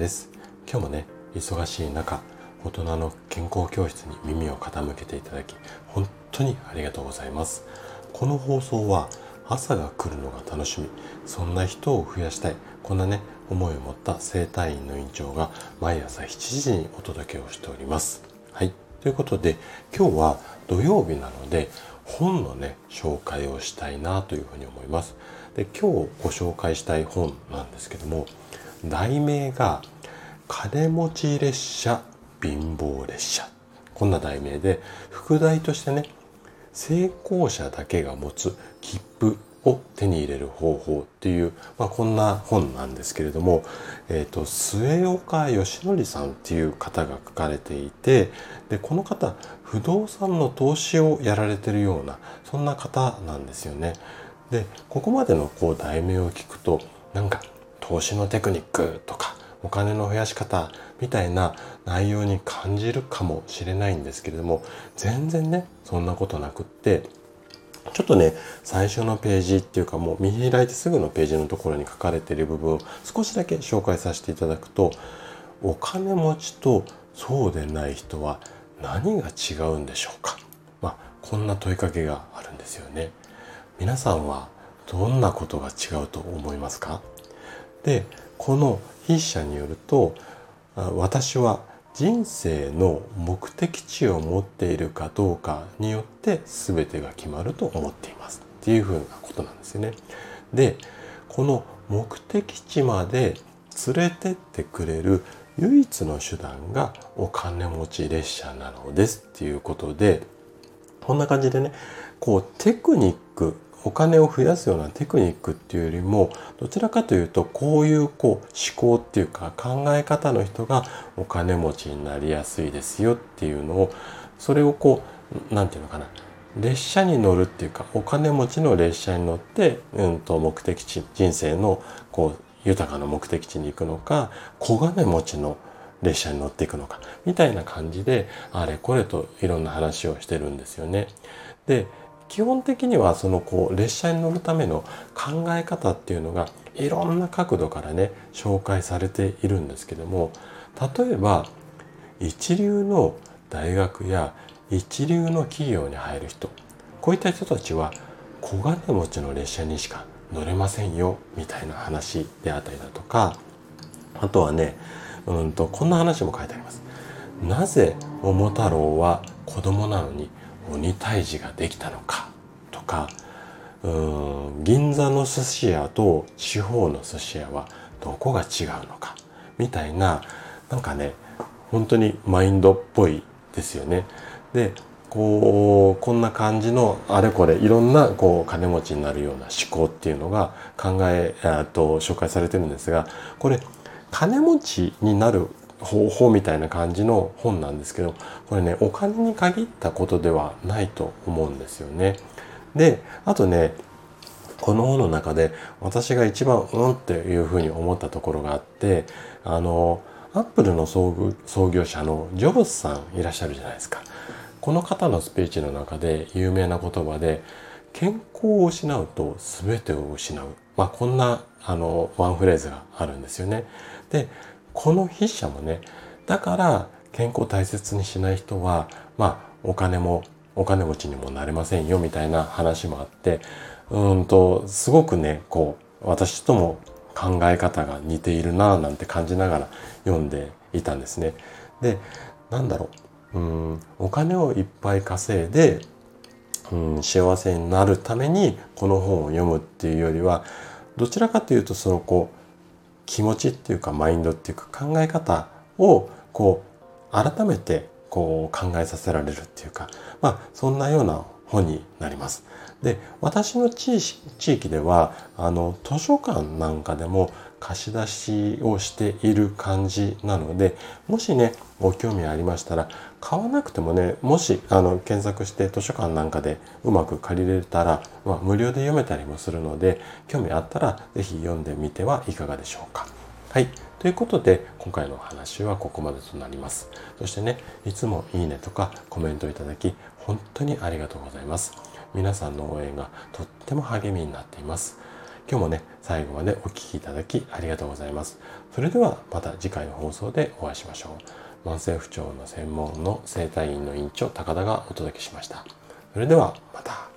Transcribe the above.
です。今日もね忙しい中大人の健康教室に耳を傾けていただき本当にありがとうございます。この放送は朝が来るのが楽しみそんな人を増やしたいこんなね思いを持った整体院の院長が毎朝7時にお届けをしております。はい。ということで今日は土曜日なので本のね紹介をしたいなというふうに思います。で今日ご紹介したい本なんですけども題名が「金持ち列車貧乏列車」こんな題名で副題としてね成功者だけが持つ切符を手に入れる方法っていう、まあ、こんな本なんですけれども、えーと、末岡義則さんっていう方が書かれていてでこの方不動産の投資をやられてるようなそんな方なんですよね。でここまでのこう題名を聞くとなんか投資のテクニックとかお金の増やし方みたいな内容に感じるかもしれないんですけれども全然ねそんなことなくってちょっとね最初のページっていうかもう見開いてすぐのページのところに書かれている部分を少しだけ紹介させていただくとお金持ちとそうでない人は何が違うんでしょうかまあこんな問いかけがあるんですよね。皆さんはどんなことが違うと思いますか？でこの筆者によると私は人生の目的地を持っているかどうかによって全てが決まると思っていますっていうふうなことなんですよね。でこの目的地まで連れてってくれる唯一の手段がお金持ち列車なのですっていうことでこんな感じでねこうテクニックお金を増やすようなテクニックっていうよりもどちらかというとこういうこう思考っていうか考え方の人がお金持ちになりやすいですよっていうのをそれをこう何て言うのかな列車に乗るっていうかお金持ちの列車に乗って、うんと目的地人生のこう豊かな目的地に行くのか小金持ちの列車に乗っていくのかみたいな感じであれこれといろんな話をしてるんですよね。で基本的にはそのこう列車に乗るための考え方っていうのがいろんな角度からね紹介されているんですけども例えば一流の大学や一流の企業に入る人こういった人たちは小金持ちの列車にしか乗れませんよみたいな話であったりだとかあとはねうんとこんな話も書いてあります。なぜ桃太郎は子供なのに鬼退治ができたのか？とかうん銀座の寿司屋と地方の寿司屋はどこが違うのか？みたいななんかね本当にマインドっぽいですよね。でこうこんな感じのあれこれいろんなこう金持ちになるような思考っていうのが考えと紹介されてるんですがこれ金持ちになる方法みたいな感じの本なんですけどこれねお金に限ったことではないと思うんですよね。であとねこの本の中で私が一番うんっていうふうに思ったところがあってあのアップルの創業者のジョブズさんいらっしゃるじゃないですか。この方のスピーチの中で有名な言葉で健康を失うと全てを失う。まあ、こんなあのワンフレーズがあるんですよね。でこの筆者もねだから健康大切にしない人はまあお金もお金持ちにもなれませんよみたいな話もあってうんとすごくねこう私とも考え方が似ているなぁなんて感じながら読んでいたんですね。でなんだろううんお金をいっぱい稼いでうん幸せになるためにこの本を読むっていうよりはどちらかというとそのこう気持ちっていうかマインドっていうか考え方をこう改めてこう考えさせられるっていうかまあそんなような本になります。で私の地域ではあの図書館なんかでも貸し出しをしている感じなのでもしねご興味ありましたら買わなくてもねもしあの検索して図書館なんかでうまく借りれたら、まあ、無料で読めたりもするので興味あったら是非読んでみてはいかがでしょうか。はいということで今回のお話はここまでとなります。そしてねいつもいいねとかコメントいただき本当にありがとうございます。皆さんの応援がとっても励みになっています。今日もね、最後までお聴きいただきありがとうございます。それではまた次回の放送でお会いしましょう。慢性不調の専門の整体院の院長高田がお届けしました。それではまた。